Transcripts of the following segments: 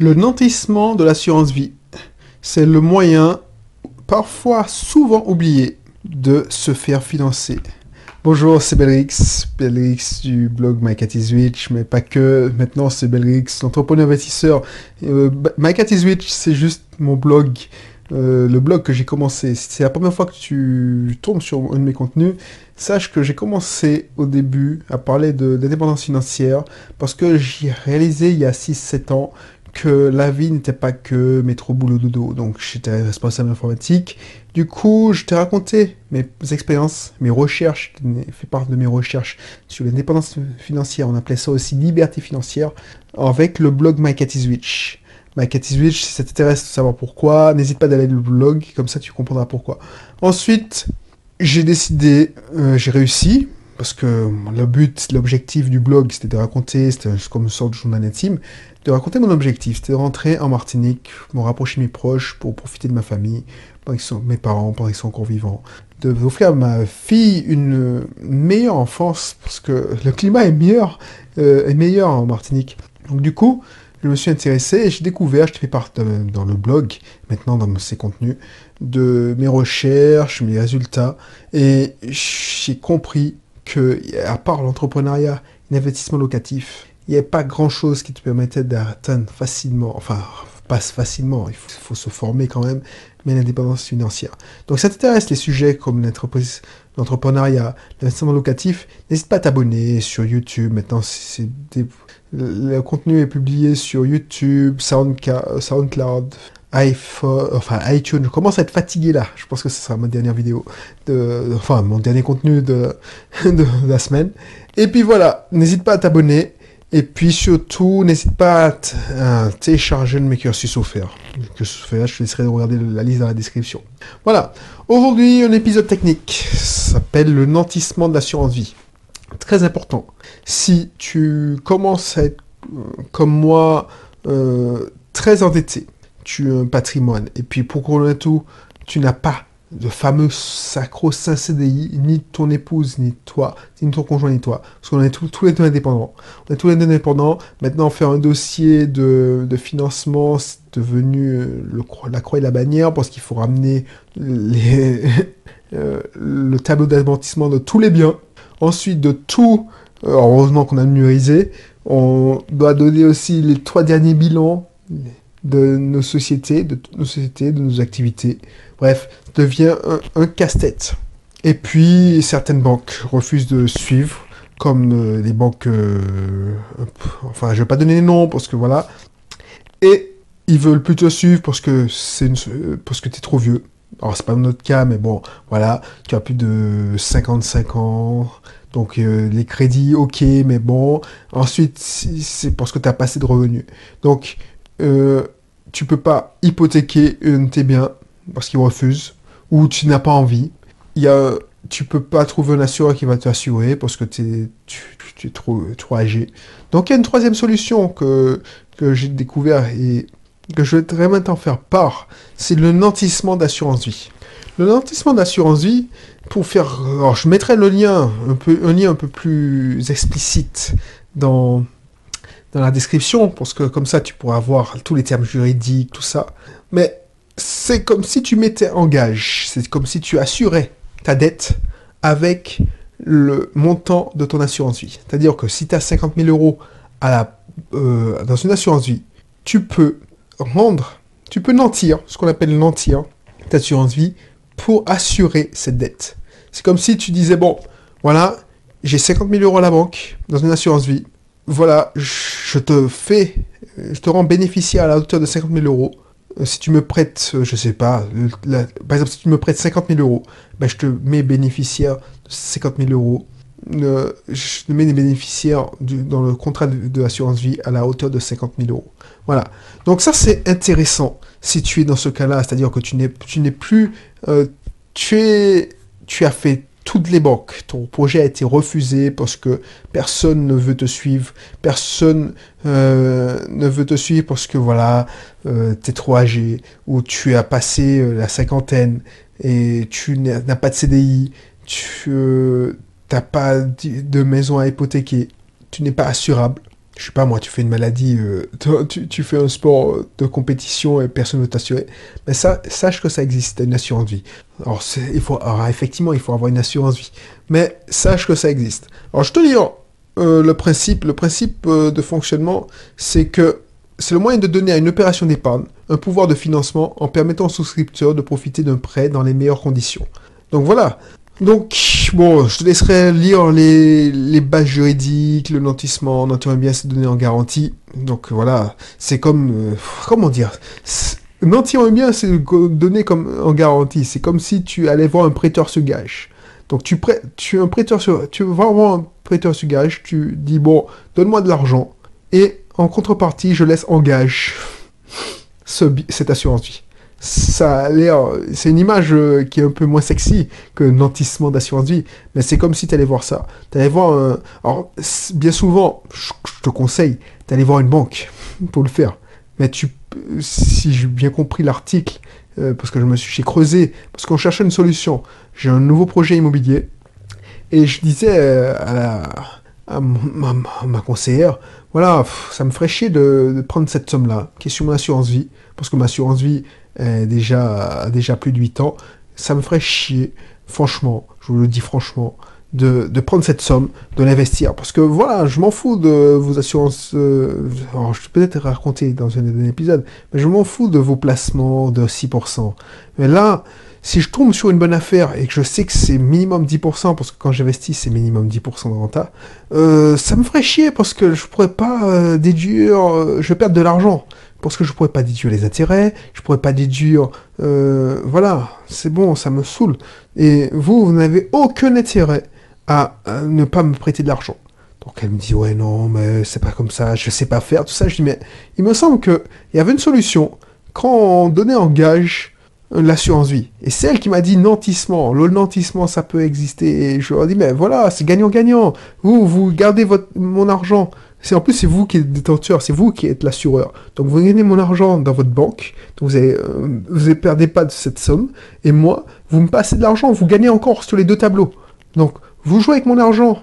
Le nantissement de l'assurance vie, c'est le moyen, parfois souvent oublié, de se faire financer. Bonjour, c'est Belrix, Belrix du blog My Cat mais pas que. Maintenant, c'est Belrix, l'entrepreneur investisseur. Euh, My Cat c'est juste mon blog, euh, le blog que j'ai commencé. C'est la première fois que tu tombes sur un de mes contenus. Sache que j'ai commencé au début à parler d'indépendance financière parce que j'ai réalisé il y a 6-7 ans que la vie n'était pas que métro boulot dodo. Donc j'étais responsable informatique. Du coup, je t'ai raconté mes expériences, mes recherches, fait part de mes recherches sur l'indépendance financière. On appelait ça aussi liberté financière avec le blog My Cat is Rich. My Cat is si ça t'intéresse de savoir pourquoi, n'hésite pas d'aller le blog, comme ça tu comprendras pourquoi. Ensuite, j'ai décidé, euh, j'ai réussi, parce que le but, l'objectif du blog, c'était de raconter, c'était comme une sorte de journal intime, de raconter mon objectif, c'était de rentrer en Martinique, me rapprocher de mes proches pour profiter de ma famille, pendant sont, mes parents, pendant qu'ils sont encore vivants, de offrir à ma fille une meilleure enfance, parce que le climat est meilleur, euh, est meilleur en Martinique. Donc du coup, je me suis intéressé et j'ai découvert, je fais part dans le blog, maintenant dans ces contenus, de mes recherches, mes résultats, et j'ai compris que, à part l'entrepreneuriat, l'investissement locatif, il n'y a pas grand-chose qui te permettait d'atteindre facilement, enfin, pas facilement, il faut, se former quand même, mais l'indépendance financière. Donc, ça t'intéresse les sujets comme l'entreprise, l'entrepreneuriat, l'investissement locatif, n'hésite pas à t'abonner sur YouTube. Maintenant, c'est le contenu est publié sur YouTube, SoundCloud, iPhone, enfin iTunes. Je commence à être fatigué là. Je pense que ce sera ma dernière vidéo, de, enfin mon dernier contenu de, la semaine. Et puis voilà, n'hésite pas à t'abonner. Et puis surtout, n'hésite pas à, télécharger le mes cursus offert. Offert, je te laisserai regarder la liste dans la description. Voilà. Aujourd'hui, un épisode technique. s'appelle le nantissement de l'assurance vie. Très important. Si tu commences à être, euh, comme moi, euh, très endetté, tu as un patrimoine, et puis pour ait tout, tu n'as pas de fameux sacro-saint CDI, ni ton épouse, ni toi, ni ton conjoint, ni toi. Parce qu'on est tous les deux indépendants. On est tous les deux indépendants. Maintenant, faire un dossier de, financement, c'est devenu euh, le, la croix et la bannière, parce qu'il faut ramener euh, le tableau d'amortissement de tous les biens. Ensuite, de tout, euh, heureusement qu'on a numérisé, on doit donner aussi les trois derniers bilans de nos sociétés, de nos sociétés, de nos activités. Bref, devient un, casse-tête. Et puis, certaines banques refusent de suivre, comme euh, les banques... Euh, enfin, je vais pas donner les noms, parce que voilà. Et ils veulent plutôt suivre parce que c'est parce que trop vieux. Alors, c'est pas notre cas, mais bon, voilà, tu as plus de 55 ans, donc euh, les crédits, ok, mais bon. Ensuite, c'est parce que tu as pas assez de revenus. Donc, euh, tu peux pas hypothéquer un tes biens parce qu'ils refusent ou tu n'as pas envie. Il y tu peux pas trouver un assureur qui va t'assurer parce que tu, es trop, trop âgé. Donc il y a une troisième solution que, j'ai découvert et que je très maintenant faire part, c'est le nantissement d'assurance vie. Le nantissement d'assurance vie, pour faire, alors je mettrai le lien un peu, un lien un peu plus explicite dans dans la description, parce que comme ça, tu pourras voir tous les termes juridiques, tout ça. Mais c'est comme si tu mettais en gage, c'est comme si tu assurais ta dette avec le montant de ton assurance vie. C'est-à-dire que si tu as 50 000 euros à la, euh, dans une assurance vie, tu peux rendre, tu peux nantir, ce qu'on appelle nantir, ta assurance vie, pour assurer cette dette. C'est comme si tu disais, bon, voilà, j'ai 50 000 euros à la banque, dans une assurance vie, voilà, je te fais, je te rends bénéficiaire à la hauteur de 50 000 euros. Euh, si tu me prêtes, euh, je sais pas, par exemple, si tu me prêtes 50 000 euros, ben, je te mets bénéficiaire de 50 000 euros. Euh, je te mets des bénéficiaires dans le contrat de, l'assurance vie à la hauteur de 50 000 euros. Voilà. Donc ça, c'est intéressant si tu es dans ce cas-là, c'est-à-dire que tu n'es, tu n'es plus, tu es, tu as fait toutes les banques. Ton projet a été refusé parce que personne ne veut te suivre, personne euh, ne veut te suivre parce que voilà, euh, tu es trop âgé, ou tu as passé euh, la cinquantaine et tu n'as pas de CDI, tu n'as pas de maison à hypothéquer, tu n'es pas assurable. Je sais pas moi, tu fais une maladie, euh, tu, fais un sport de compétition et personne ne t'assurer, mais ça, sache que ça existe, une assurance vie. Alors, il faut, effectivement, il faut avoir une assurance vie, mais sache que ça existe. Alors, je te dis, euh, le principe, le principe euh, de fonctionnement, c'est que c'est le moyen de donner à une opération d'épargne un pouvoir de financement en permettant aux souscripteurs de profiter d'un prêt dans les meilleures conditions. Donc voilà, donc, bon, je te laisserai lire les, bases juridiques, le nantissement, nantir bien c'est donné en garantie. Donc voilà, c'est comme, euh, comment dire, nantir bien c'est donné comme en garantie. C'est comme si tu allais voir un prêteur sur gage. Donc tu prêtes, tu un prêteur sur, tu vas voir un prêteur sur gage, tu dis bon, donne-moi de l'argent et en contrepartie, je laisse en gage ce, cette assurance vie ça a l'air. C'est une image euh, qui est un peu moins sexy que nantissement d'assurance vie, mais c'est comme si tu allais voir ça. Tu allais voir un. Alors, bien souvent, je te conseille d'aller voir une banque pour le faire. Mais tu, si j'ai bien compris l'article, euh, parce que je me suis creusé, parce qu'on cherchait une solution. J'ai un nouveau projet immobilier et je disais euh, à, ma, conseillère, voilà, ça me ferait chier de, de prendre cette somme-là, qui est sur mon assurance vie, parce que ma assurance vie, euh, déjà, déjà plus de 8 ans, ça me ferait chier, franchement, je vous le dis franchement, de, de prendre cette somme, de l'investir. Parce que voilà, je m'en fous de vos assurances. Euh, alors, je vais peut-être raconter dans un, épisode, mais je m'en fous de vos placements de 6%. Mais là, si je tombe sur une bonne affaire et que je sais que c'est minimum 10%, parce que quand j'investis, c'est minimum 10% de renta, euh, ça me ferait chier parce que je pourrais pas euh, déduire, je vais perdre de l'argent parce que je pourrais pas déduire les intérêts, je pourrais pas déduire, euh, voilà, c'est bon, ça me saoule. Et vous, vous n'avez aucun intérêt à, ne pas me prêter de l'argent. Donc elle me dit ouais non mais c'est pas comme ça, je sais pas faire tout ça. Je dis mais il me semble que il y avait une solution quand on donnait en gage l'assurance vie. Et c'est elle qui m'a dit nantissement. Le nantissement ça peut exister. Et je leur dis mais voilà c'est gagnant gagnant. Vous vous gardez votre mon argent c'est en plus c'est vous qui êtes détenteur, c'est vous qui êtes l'assureur. Donc vous gagnez mon argent dans votre banque, vous ne euh, vous perdez pas de cette somme, et moi vous me passez de l'argent, vous gagnez encore sur les deux tableaux. Donc vous jouez avec mon argent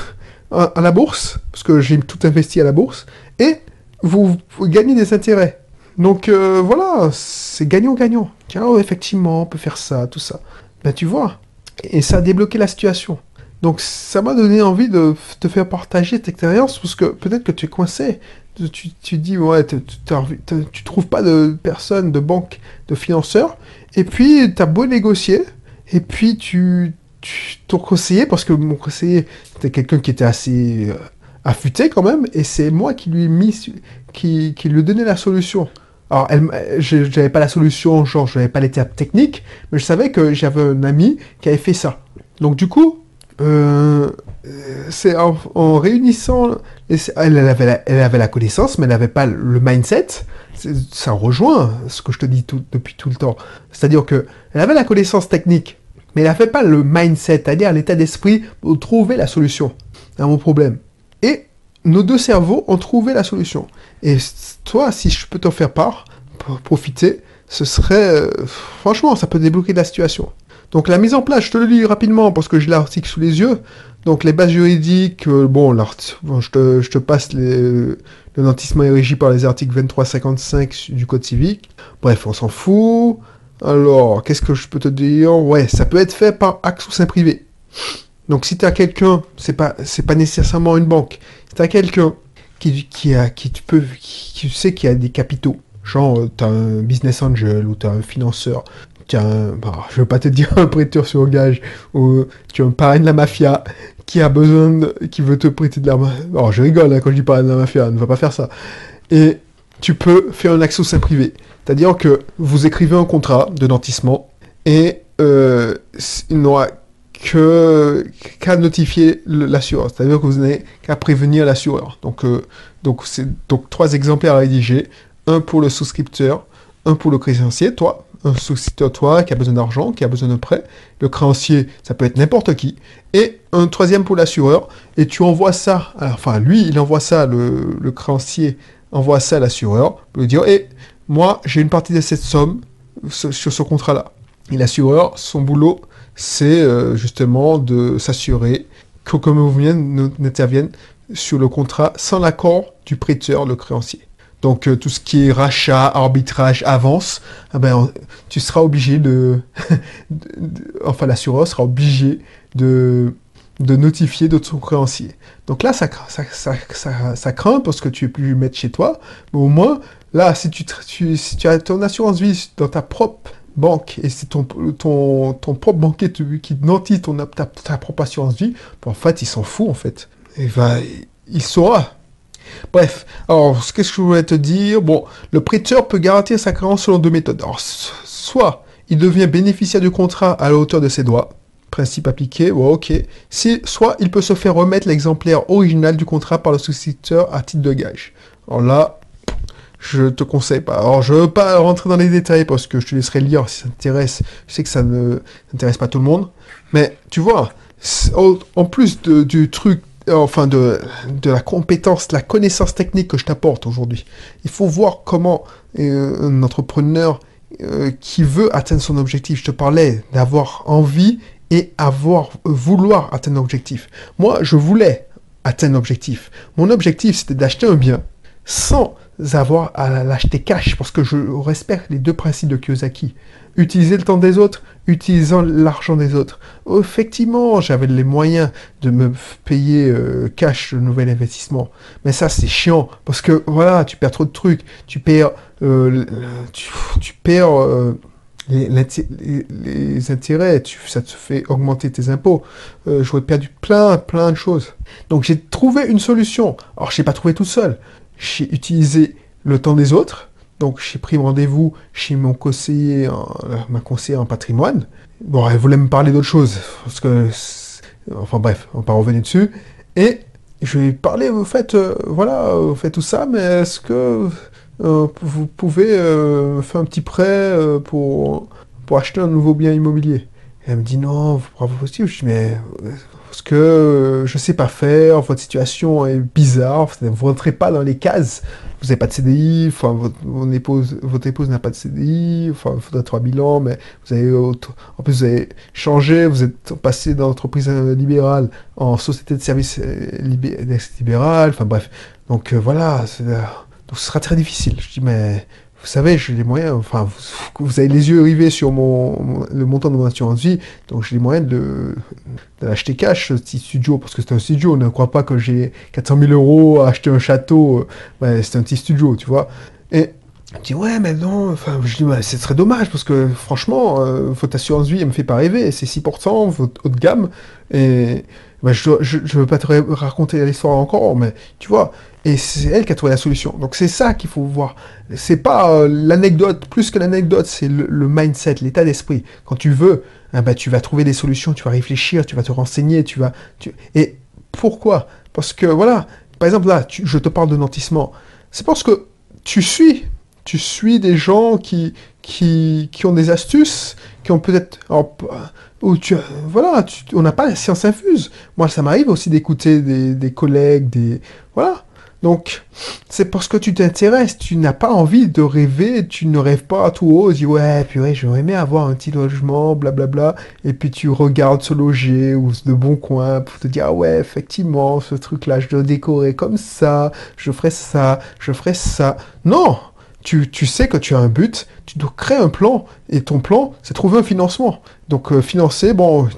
à, la bourse, parce que j'ai tout investi à la bourse, et vous, gagnez des intérêts. Donc euh, voilà, c'est gagnant-gagnant. Tiens, effectivement, on peut faire ça, tout ça. Ben tu vois, et ça a débloqué la situation. Donc ça m'a donné envie de te faire partager cette expérience parce que peut-être que tu es coincé. Tu, tu dis, ouais, tu trouves pas de personne, de banque, de financeur. Et puis, tu as beau négocier. Et puis, tu, ton conseiller, parce que mon conseiller, c'était quelqu'un qui était assez euh, affûté quand même. Et c'est moi qui lui ai mis, qui, lui donnais la solution. Alors, je n'avais pas la solution, genre, je n'avais pas l'étape technique, mais je savais que j'avais un ami qui avait fait ça. Donc, du coup, euh, c'est en, réunissant. Elle, avait la, elle avait la connaissance, mais elle n'avait pas le mindset. Ça rejoint ce que je te dis tout, depuis tout le temps. C'est-à-dire que elle avait la connaissance technique, mais elle n'avait pas le mindset, c'est-à-dire l'état d'esprit pour trouver la solution à mon problème. Et nos deux cerveaux ont trouvé la solution. Et toi, si je peux t'en faire part, pour profiter, ce serait... Euh, franchement, ça peut débloquer la situation. Donc la mise en place, je te le lis rapidement parce que j'ai l'article sous les yeux. Donc les bases juridiques, euh, bon, je, te, je, te, passe le nantissement est régi par les articles 23-55 du Code civique. Bref, on s'en fout. Alors, qu'est-ce que je peux te dire? Ouais, ça peut être fait par acte sous sein privé. Donc si tu as quelqu'un, c'est pas c'est pas nécessairement une banque. Si tu quelqu'un qui, qui, a, qui, peut, qui, qui sait qu'il a des capitaux, genre euh, tu un business angel ou tu as un financeur, tu as un, je veux pas te dire un prêteur sur gage, ou tu as un parrain de la mafia qui a besoin, qui veut te prêter de l'argent. Alors je rigole hein, quand je dis parrain de la mafia, ne va pas faire ça. Et tu peux faire un accès au sein privé. C'est-à-dire que vous écrivez un contrat de nantissement et euh, il n'aura que qu'à notifier l'assureur. C'est-à-dire que vous n'avez qu'à prévenir l'assureur. Donc, euh, donc c'est donc trois exemplaires à rédiger. Un pour le souscripteur, un pour le créancier, toi, un toi, qui a besoin d'argent, qui a besoin de prêt. Le créancier, ça peut être n'importe qui. Et un troisième pour l'assureur. Et tu envoies ça, enfin, lui, il envoie ça, le, créancier envoie ça à l'assureur, pour lui dire, hé, moi, j'ai une partie de cette somme sur ce contrat-là. Et l'assureur, son boulot, c'est euh, justement de s'assurer qu'aucun mouvement n'intervienne sur le contrat sans l'accord du prêteur, le créancier. Donc euh, tout ce qui est rachat, arbitrage, avance, ah ben, tu seras obligé de, enfin l'assureur sera obligé de, notifier de ton créancier. Donc là, ça, craint parce que tu es plus mettre chez toi, mais au moins, là, si tu, as ton assurance vie dans ta propre banque et c'est ton, ton, ton propre banquier qui notifie ton, ta, ta propre assurance vie, ben, en fait, il s'en fout, en fait. Et va, il saura Bref, alors, qu'est-ce que je voulais te dire? Bon, le prêteur peut garantir sa créance selon deux méthodes. Alors, soit il devient bénéficiaire du contrat à la hauteur de ses droits, principe appliqué, bon, ok. Soit il peut se faire remettre l'exemplaire original du contrat par le souscripteur à titre de gage. Alors là, je te conseille pas. Alors, je veux pas rentrer dans les détails parce que je te laisserai lire si ça t'intéresse. Je sais que ça ne t'intéresse pas tout le monde. Mais, tu vois, en plus du truc enfin de, la compétence, de la connaissance technique que je t'apporte aujourd'hui. Il faut voir comment euh, un entrepreneur euh, qui veut atteindre son objectif, je te parlais d'avoir envie et avoir vouloir atteindre un objectif. Moi, je voulais atteindre l'objectif. Mon objectif, c'était d'acheter un bien sans avoir à l'acheter cash, parce que je respecte les deux principes de Kiyosaki. Utiliser le temps des autres, utilisant l'argent des autres. Effectivement, j'avais les moyens de me payer euh, cash le nouvel investissement. Mais ça, c'est chiant, parce que voilà, tu perds trop de trucs. Tu perds, euh, tu, perds euh, les, intérêts, ça te fait augmenter tes impôts. J'aurais perdu plein, plein de choses. Donc j'ai trouvé une solution. Alors, je n'ai pas trouvé tout seul j'ai utilisé le temps des autres. Donc j'ai pris rendez-vous chez mon conseiller, ma conseillère en patrimoine. Bon, elle voulait me parler d'autre chose, parce que, enfin bref, on va pas revenir dessus. Et je lui ai parlé, vous faites, euh, voilà, vous faites tout ça, mais est-ce que euh, vous pouvez euh, faire un petit prêt pour, pour acheter un nouveau bien immobilier? Elle me dit non, pas possible. Je dis mais que euh, je sais pas faire, votre situation est bizarre, vous ne rentrez pas dans les cases, vous n'avez pas de CDI, enfin, votre, épouse, votre épouse n'a pas de CDI, enfin, il faudrait trois bilans, mais vous avez, en plus, vous avez changé, vous êtes passé d'entreprise euh, libérale en société de services euh, libérale, enfin bref. Donc voilà, donc ce sera très difficile. Je dis, mais vous savez, j'ai les moyens, enfin, vous, avez les yeux rivés sur mon, le montant de mon assurance vie, donc j'ai les moyens de, de l'acheter cash, ce petit studio, parce que c'est un studio, ne crois pas que j'ai 400 000 euros à acheter un château, ouais, c'est un petit studio, tu vois. Je dis, ouais, mais non, enfin, je dis, ouais, c'est très dommage, parce que franchement, euh, votre assurance vie, elle me fait pas rêver, c'est 6%, votre haut de gamme, et ben, je, je, je veux pas te raconter l'histoire encore, mais tu vois, et c'est elle qui a trouvé la solution. Donc c'est ça qu'il faut voir. C'est pas euh, l'anecdote, plus que l'anecdote, c'est le, mindset, l'état d'esprit. Quand tu veux, hein, bah, tu vas trouver des solutions, tu vas réfléchir, tu vas te renseigner, tu vas... Tu... Et pourquoi? Parce que voilà, par exemple là, je te parle de nantissement. C'est parce que tu suis, tu suis des gens qui, qui, qui ont des astuces, qui ont peut-être... Ou tu, voilà, on n'a pas la science infuse. Moi, ça m'arrive aussi d'écouter des, des collègues, des... Voilà. Donc, c'est parce que tu t'intéresses, tu n'as pas envie de rêver, tu ne rêves pas à tout haut, tu dis ouais, purée, j'aurais aimé avoir un petit logement, blablabla, et puis tu regardes se loger ou de bons coins pour te dire ah ouais, effectivement, ce truc-là, je dois décorer comme ça, je ferai ça, je ferai ça. Non, tu, sais que tu as un but, tu dois créer un plan, et ton plan, c'est trouver un financement. Donc euh, financer, bon,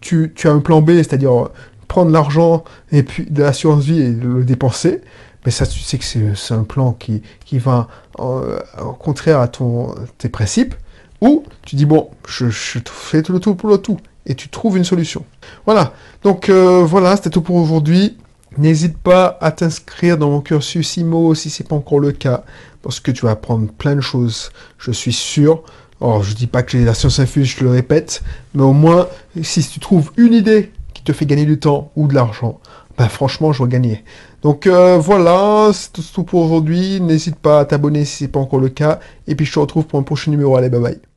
tu, as un plan B, c'est-à-dire prendre l'argent et puis de l'assurance vie et le dépenser, mais ça, tu sais que c'est un plan qui, qui va euh, au contraire à ton, tes principes, ou tu dis, bon, je, je fais tout le tout pour le tout, et tu trouves une solution. Voilà, donc euh, voilà, c'était tout pour aujourd'hui. N'hésite pas à t'inscrire dans mon cursus IMO si c'est pas encore le cas, parce que tu vas apprendre plein de choses, je suis sûr. Alors, je dis pas que j'ai la science infuse, je le répète, mais au moins, si tu trouves une idée te fait gagner du temps ou de l'argent, ben franchement, je vais gagner. Donc euh, voilà, c'est tout pour aujourd'hui. N'hésite pas à t'abonner si ce n'est pas encore le cas. Et puis je te retrouve pour un prochain numéro. Allez, bye bye.